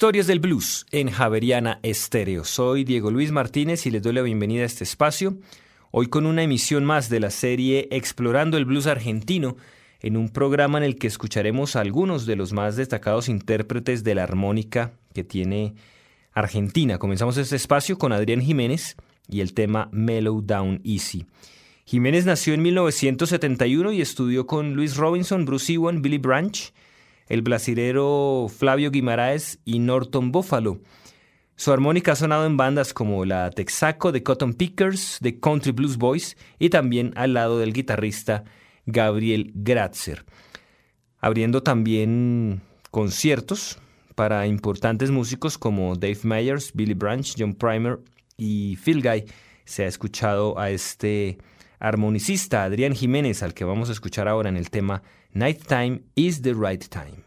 Historias del Blues en Javeriana Estéreo. Soy Diego Luis Martínez y les doy la bienvenida a este espacio. Hoy con una emisión más de la serie Explorando el Blues Argentino, en un programa en el que escucharemos a algunos de los más destacados intérpretes de la armónica que tiene Argentina. Comenzamos este espacio con Adrián Jiménez y el tema Mellow Down Easy. Jiménez nació en 1971 y estudió con Luis Robinson, Bruce Ewan, Billy Branch, el brasilero Flavio Guimaraes y Norton Buffalo. Su armónica ha sonado en bandas como la Texaco de Cotton Pickers, de Country Blues Boys y también al lado del guitarrista Gabriel Gratzer, abriendo también conciertos para importantes músicos como Dave Meyers, Billy Branch, John Primer y Phil Guy. Se ha escuchado a este armonicista Adrián Jiménez, al que vamos a escuchar ahora en el tema Nighttime is the Right Time.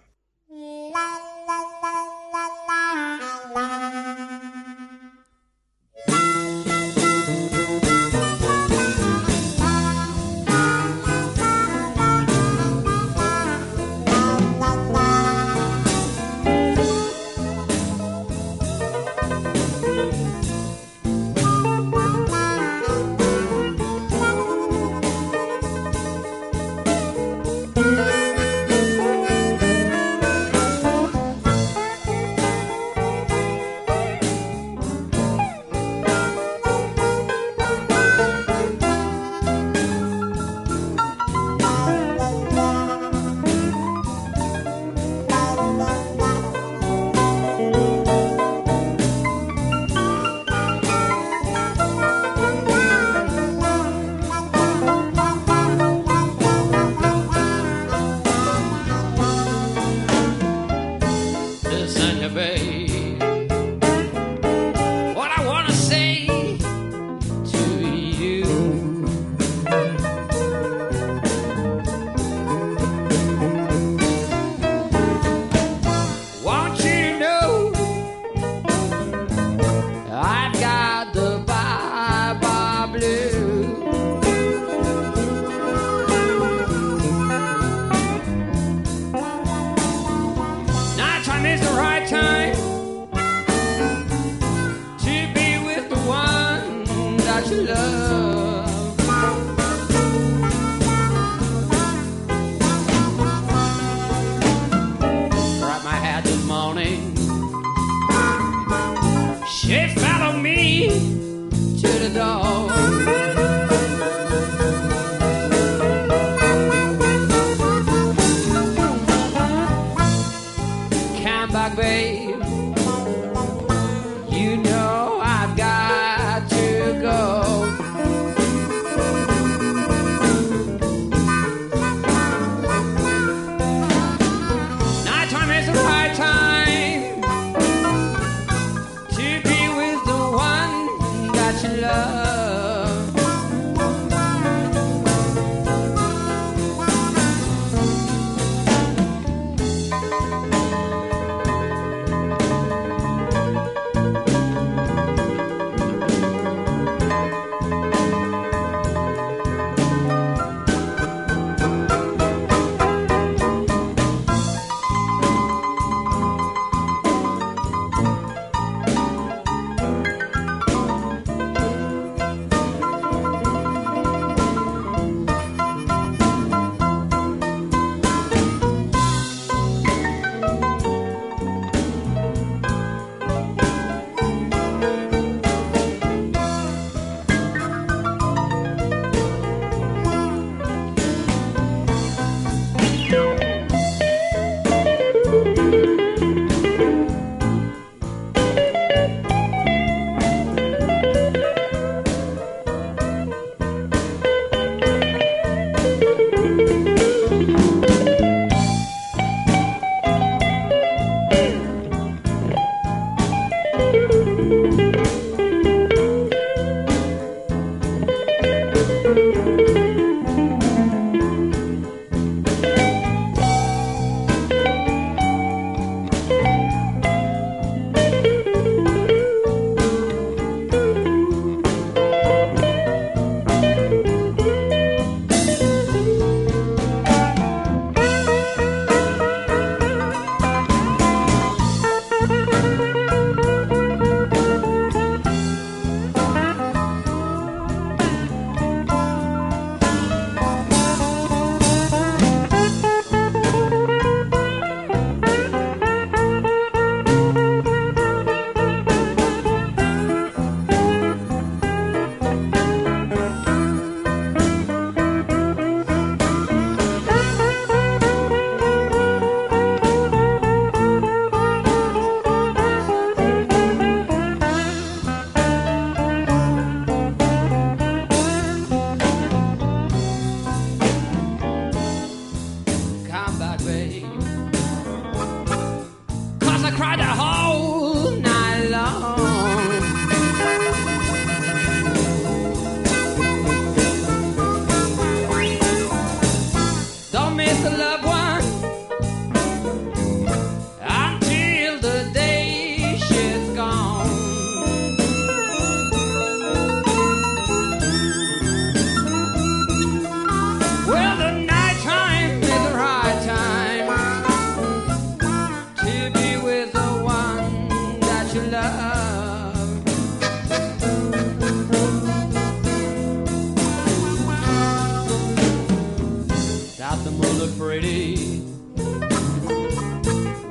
South of look pretty.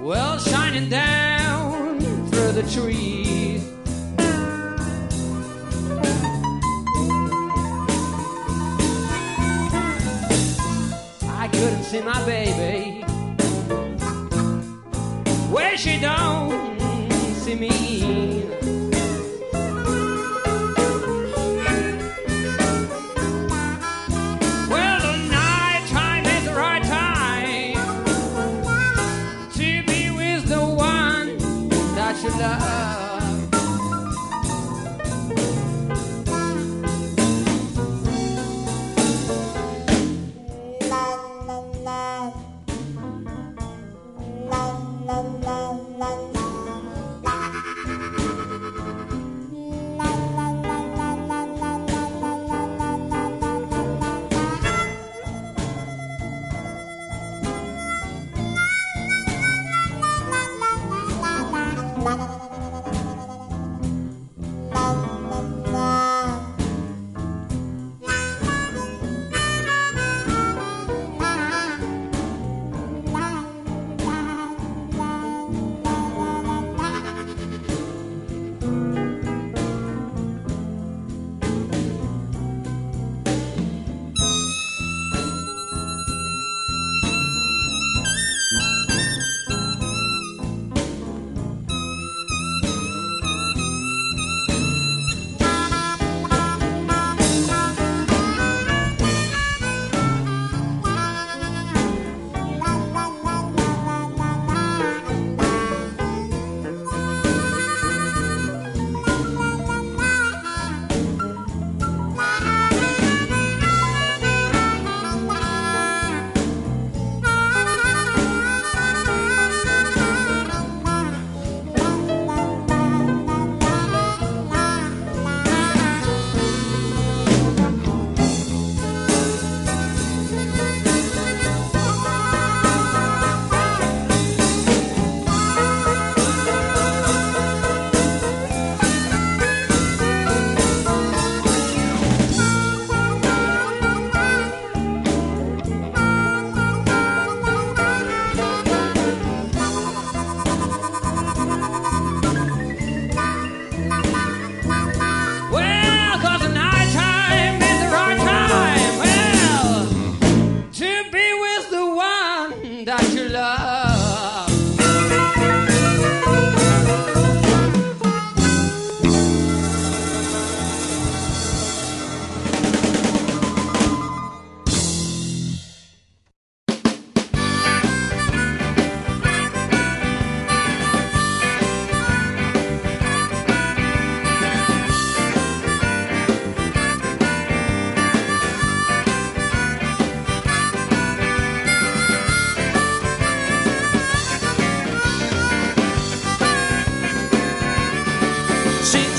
Well, shining down through the trees. I couldn't see my baby. where she don't see me.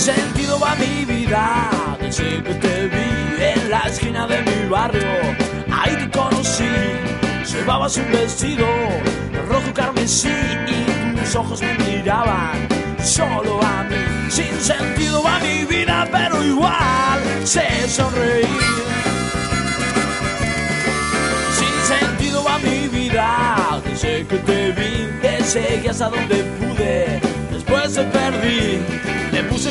Sentido va mi vida, desde que te vi en la esquina de mi barrio. Ahí te conocí, llevabas un vestido rojo carmesí y tus ojos me miraban solo a mí. Sin sentido va mi vida, pero igual sé sonreír. Sin sentido va mi vida, desde que te vi, te seguí hasta donde pude. Después te perdí,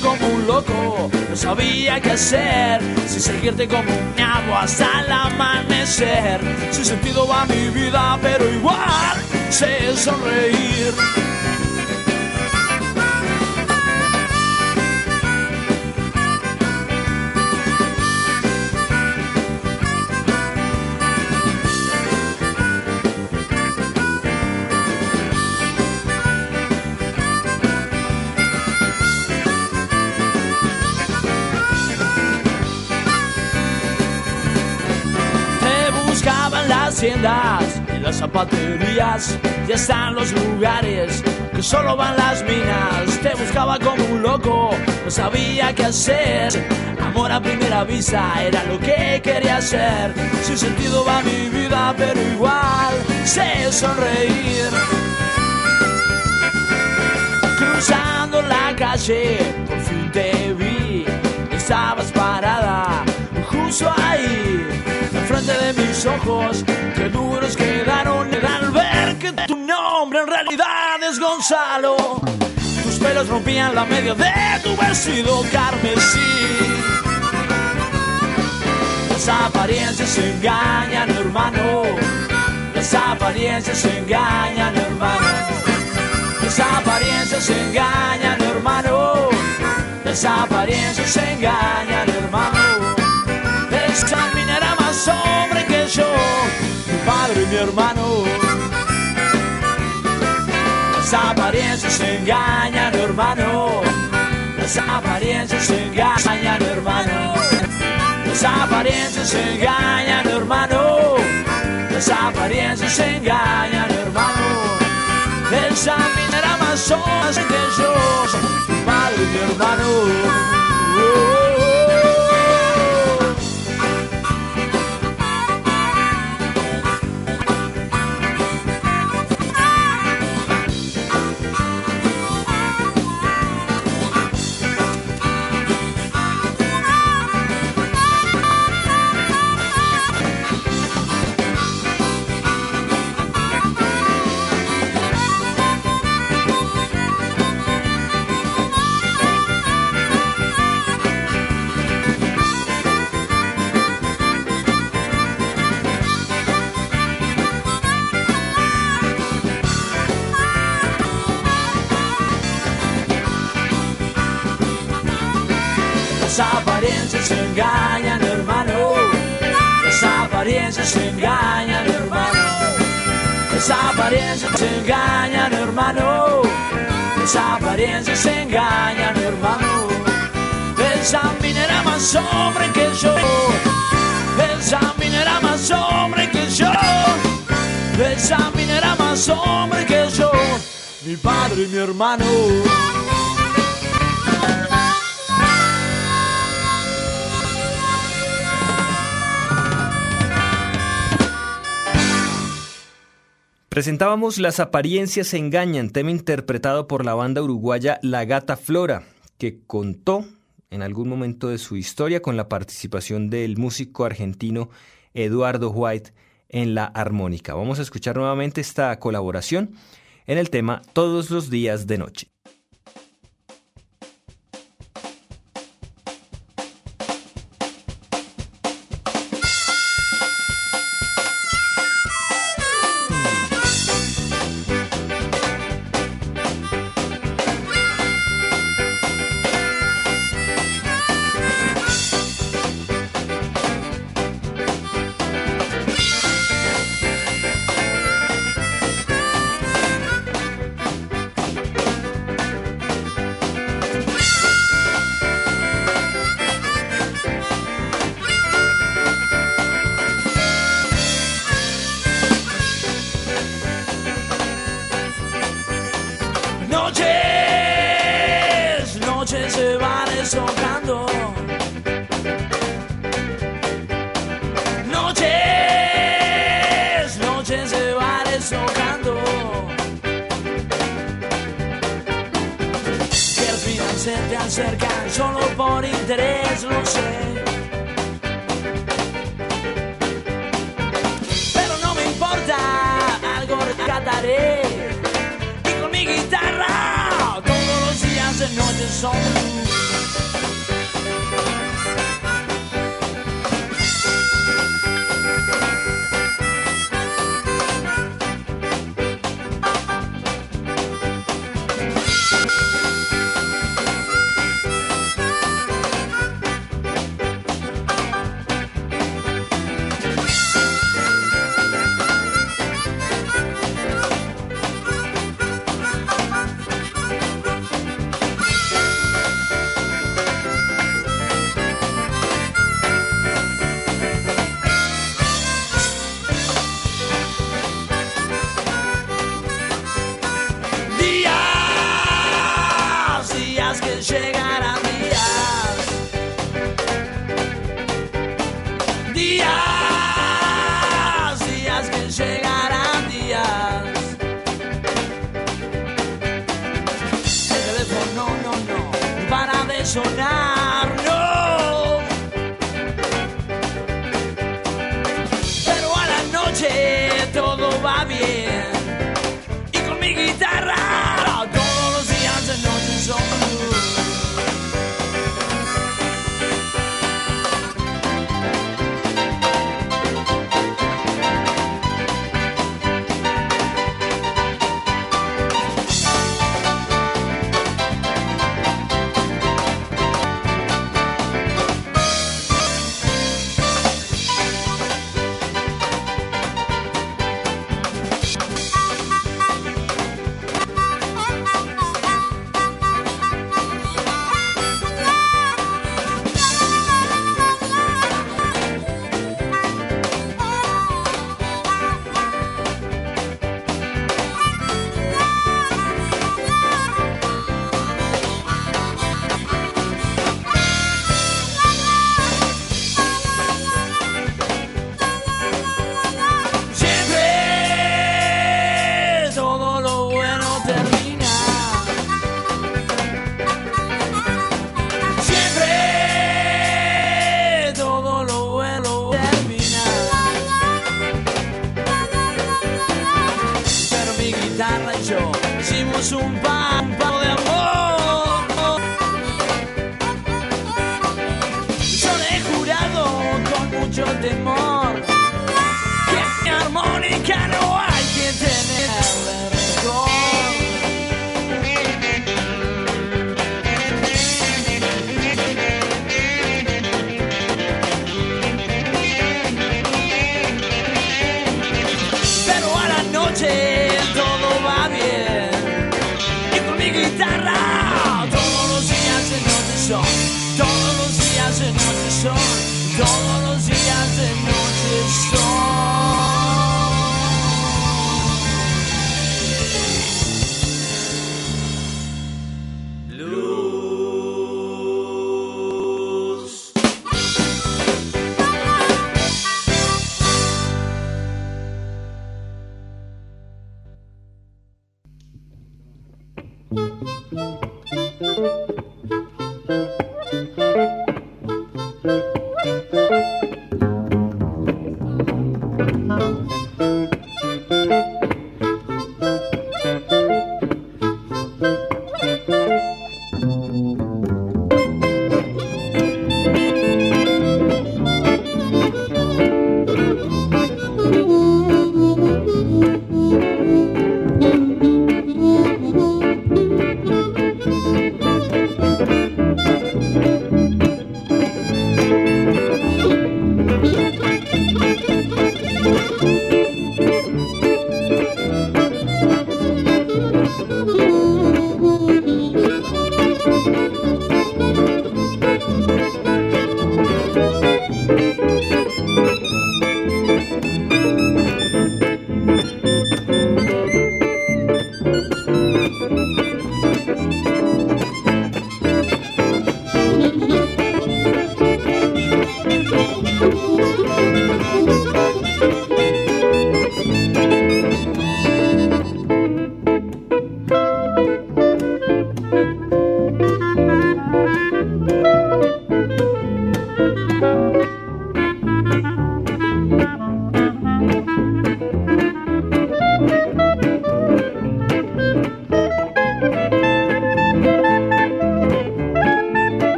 como un loco, no sabía qué hacer. Si seguirte como un ñabo hasta el amanecer. Sin sentido va mi vida, pero igual sé sonreír. Buscaba en las zapaterías y hasta en los lugares que solo van las minas. Te buscaba como un loco, no sabía qué hacer. Amor a primera vista era lo que quería hacer. Sin sentido va mi vida, pero igual sé sonreír. Cruzando la calle, por fin te vi. Estabas parada, justo ahí, de mis ojos. Qué duros quedaron al ver que tu nombre en realidad es Gonzalo. Tus pelos rompían la media de tu vestido carmesí. Las apariencias engañan, hermano. Las apariencias engañan, hermano. Las apariencias engañan, hermano. Las apariencias engañan, hermano. Mi hermano. Las apariencias engañan, hermano. Las apariencias engañan, hermano. Las apariencias engañan, hermano. Las apariencias engañan, hermano. Esa mina era más hombre que yo, y mi hermano. Apariencias engañan, hermano. Las apariencias engañan, hermano. Las apariencias engañan, hermano. Era más hombre que yo. Era más hombre que yo. Era más hombre que yo. Mi padre y mi hermano. Presentábamos Las apariencias engañan, tema interpretado por la banda uruguaya La Gata Flora, que contó en algún momento de su historia con la participación del músico argentino Eduardo White en la armónica. Vamos a escuchar nuevamente esta colaboración en el tema Todos los días de noche. cerca, solo por interés lo sé. Pero no me importa, algo rescataré. Y con mi guitarra, todos los días de noche son.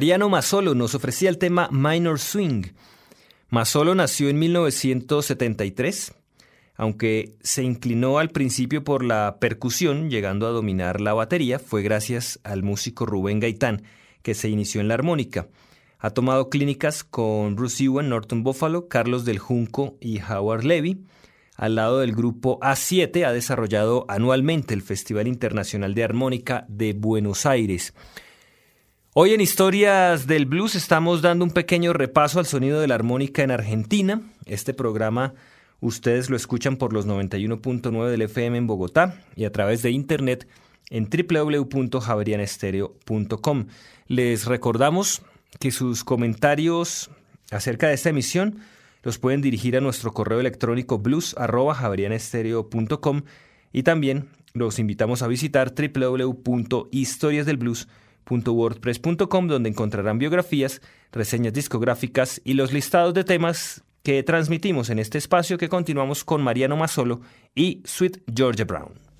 Mariano Mazzolo nos ofrecía el tema Minor Swing. Mazzolo nació en 1973, aunque se inclinó al principio por la percusión, llegando a dominar la batería, fue gracias al músico Rubén Gaitán, que se inició en la armónica. Ha tomado clínicas con Bruce Ewan, Norton Buffalo, Carlos del Junco y Howard Levy. Al lado del grupo A7 ha desarrollado anualmente el Festival Internacional de Armónica de Buenos Aires. Hoy en Historias del Blues estamos dando un pequeño repaso al sonido de la armónica en Argentina. Este programa ustedes lo escuchan por los 91.9 del FM en Bogotá y a través de internet en www.javerianestereo.com. Les recordamos que sus comentarios acerca de esta emisión los pueden dirigir a nuestro correo electrónico blues.javerianestereo.com y también los invitamos a visitar www.historiasdelblues.com www.wordpress.com donde encontrarán biografías, reseñas discográficas y los listados de temas que transmitimos en este espacio que continuamos con Mariano Mazzolo y Sweet Georgia Brown.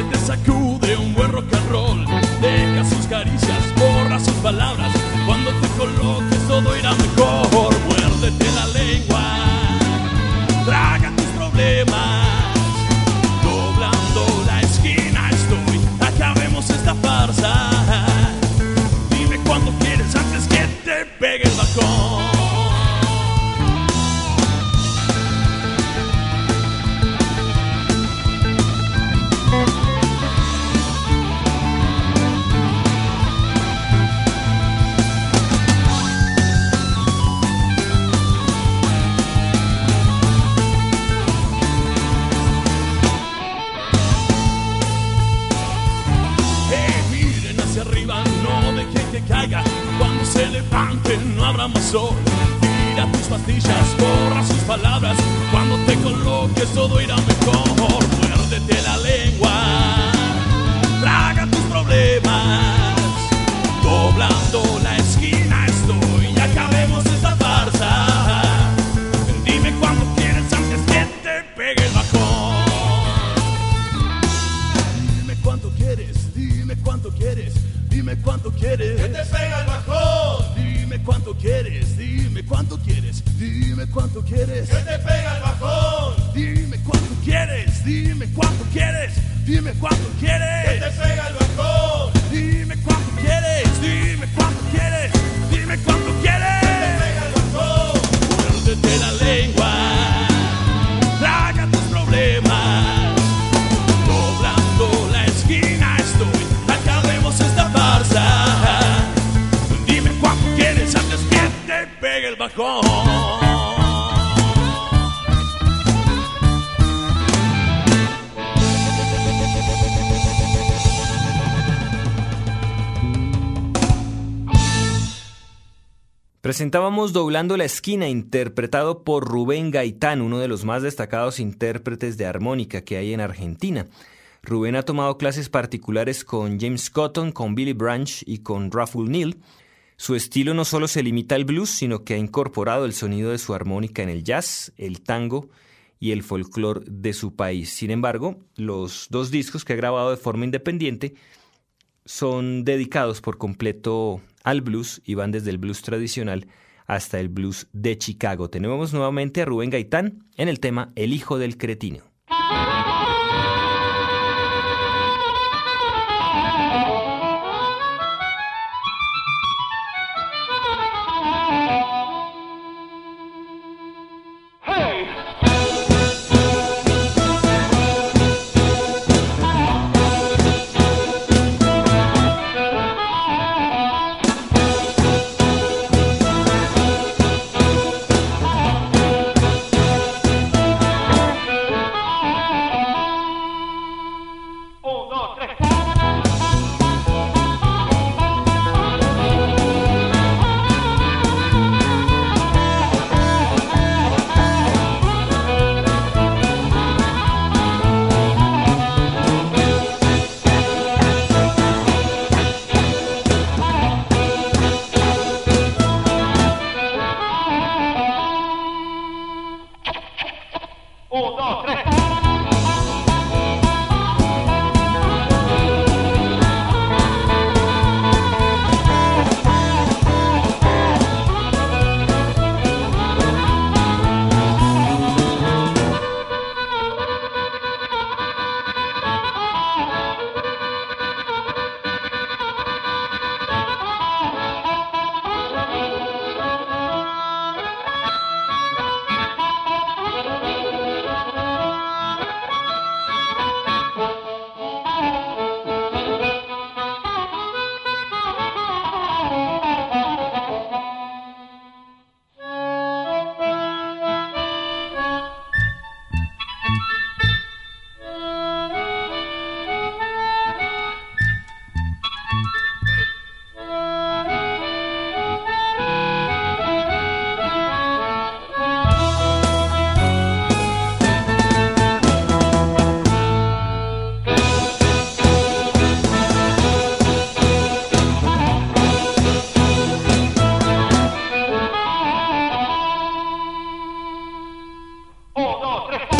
Get this a cool presentábamos Doblando la Esquina, interpretado por Rubén Gaitán, uno de los más destacados intérpretes de armónica que hay en Argentina. Rubén ha tomado clases particulares con James Cotton, con Billy Branch y con Raffle Neal. Su estilo no solo se limita al blues, sino que ha incorporado el sonido de su armónica en el jazz, el tango y el folclore de su país. Sin embargo, los dos discos que ha grabado de forma independiente son dedicados por completo al blues y van desde el blues tradicional hasta el blues de Chicago. Tenemos nuevamente a Rubén Gaitán en el tema El hijo del cretino. Otro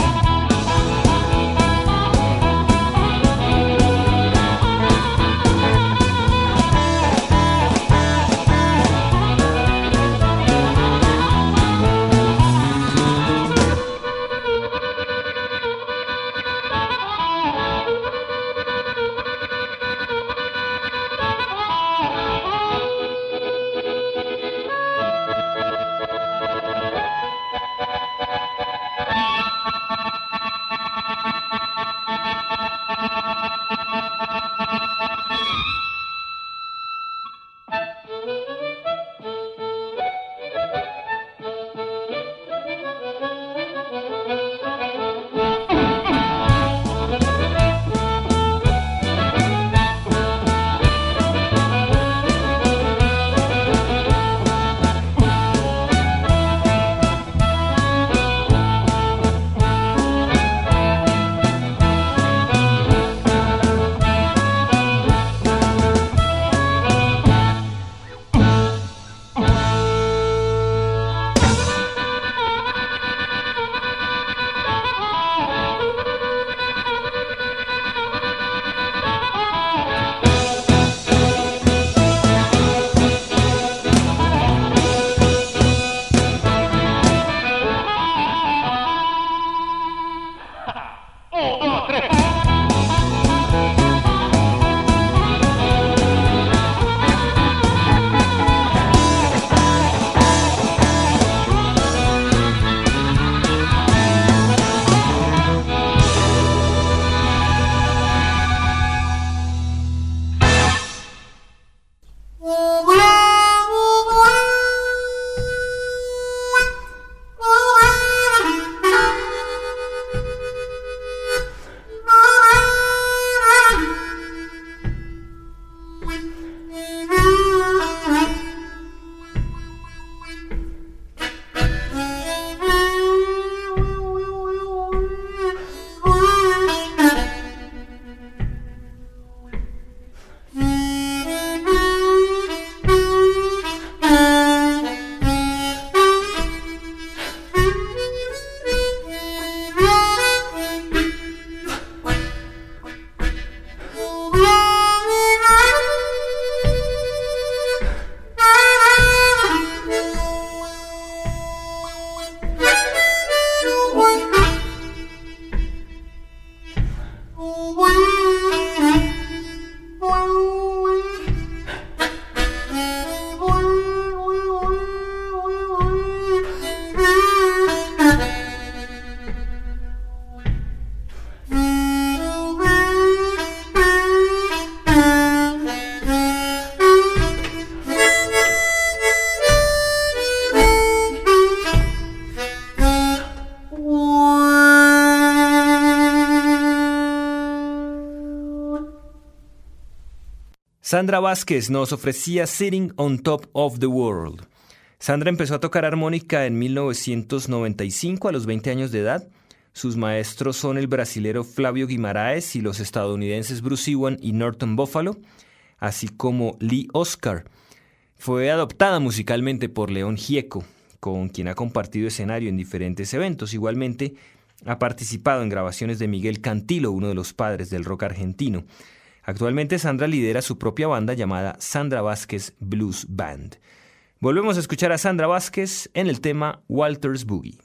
Sandra Vázquez nos ofrecía Sitting on Top of the World. Sandra empezó a tocar armónica en 1995 a los 20 años de edad. Sus maestros son el brasilero Flavio Guimaraes y los estadounidenses Bruce Ewan y Norton Buffalo, así como Lee Oscar. Fue adoptada musicalmente por León Gieco, con quien ha compartido escenario en diferentes eventos. Igualmente, ha participado en grabaciones de Miguel Cantilo, uno de los padres del rock argentino. Actualmente Sandra lidera su propia banda llamada Sandra Vázquez Blues Band. Volvemos a escuchar a Sandra Vázquez en el tema Walter's Boogie.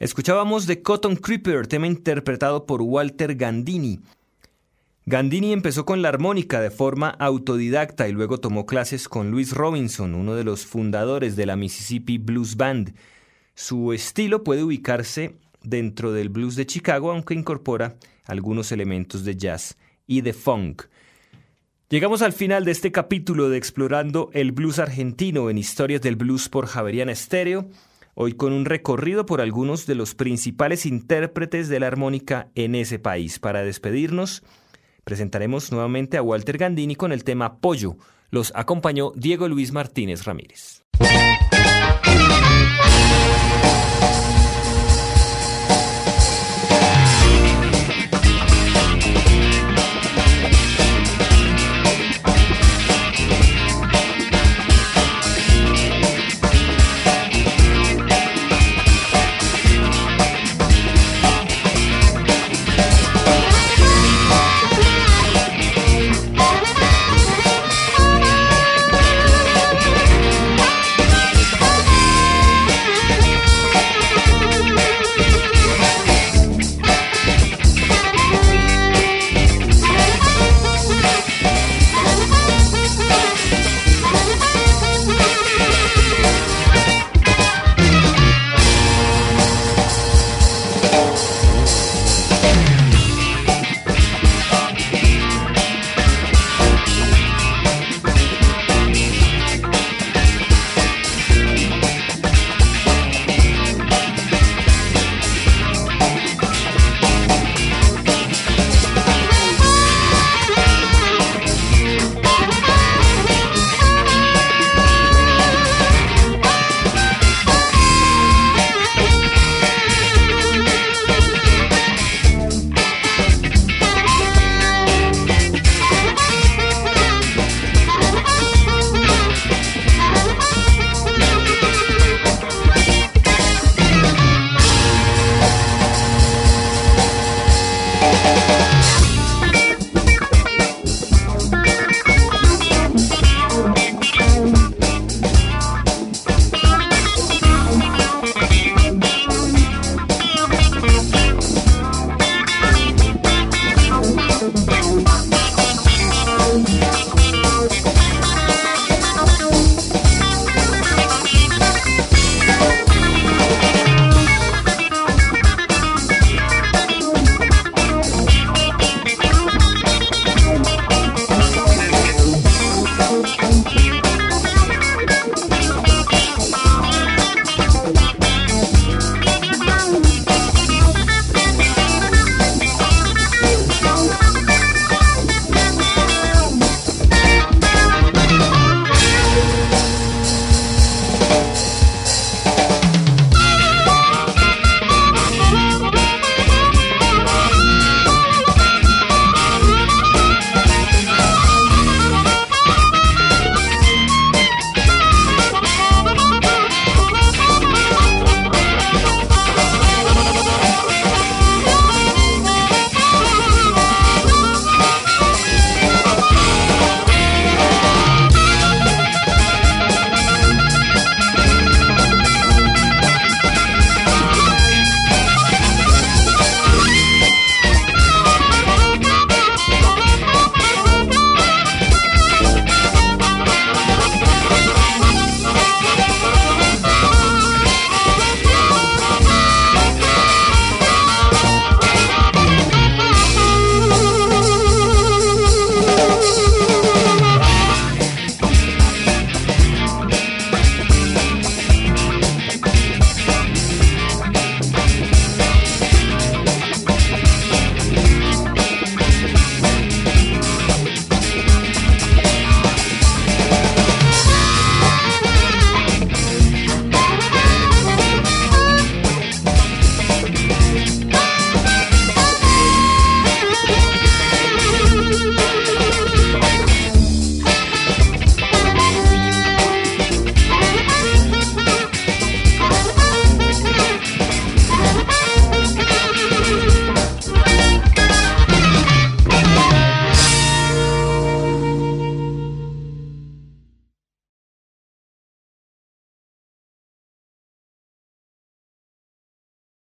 Escuchábamos The Cotton Creeper, tema interpretado por Walter Gandini. Gandini empezó con la armónica de forma autodidacta y luego tomó clases con Louis Robinson, uno de los fundadores de la Mississippi Blues Band. Su estilo puede ubicarse dentro del blues de Chicago, aunque incorpora algunos elementos de jazz y de funk. Llegamos al final de este capítulo de Explorando el Blues Argentino en Historias del Blues por Javeriana Estéreo, hoy con un recorrido por algunos de los principales intérpretes de la armónica en ese país. Para despedirnos, presentaremos nuevamente a Walter Gandini con el tema Pollo. Los acompañó Diego Luis Martínez Ramírez.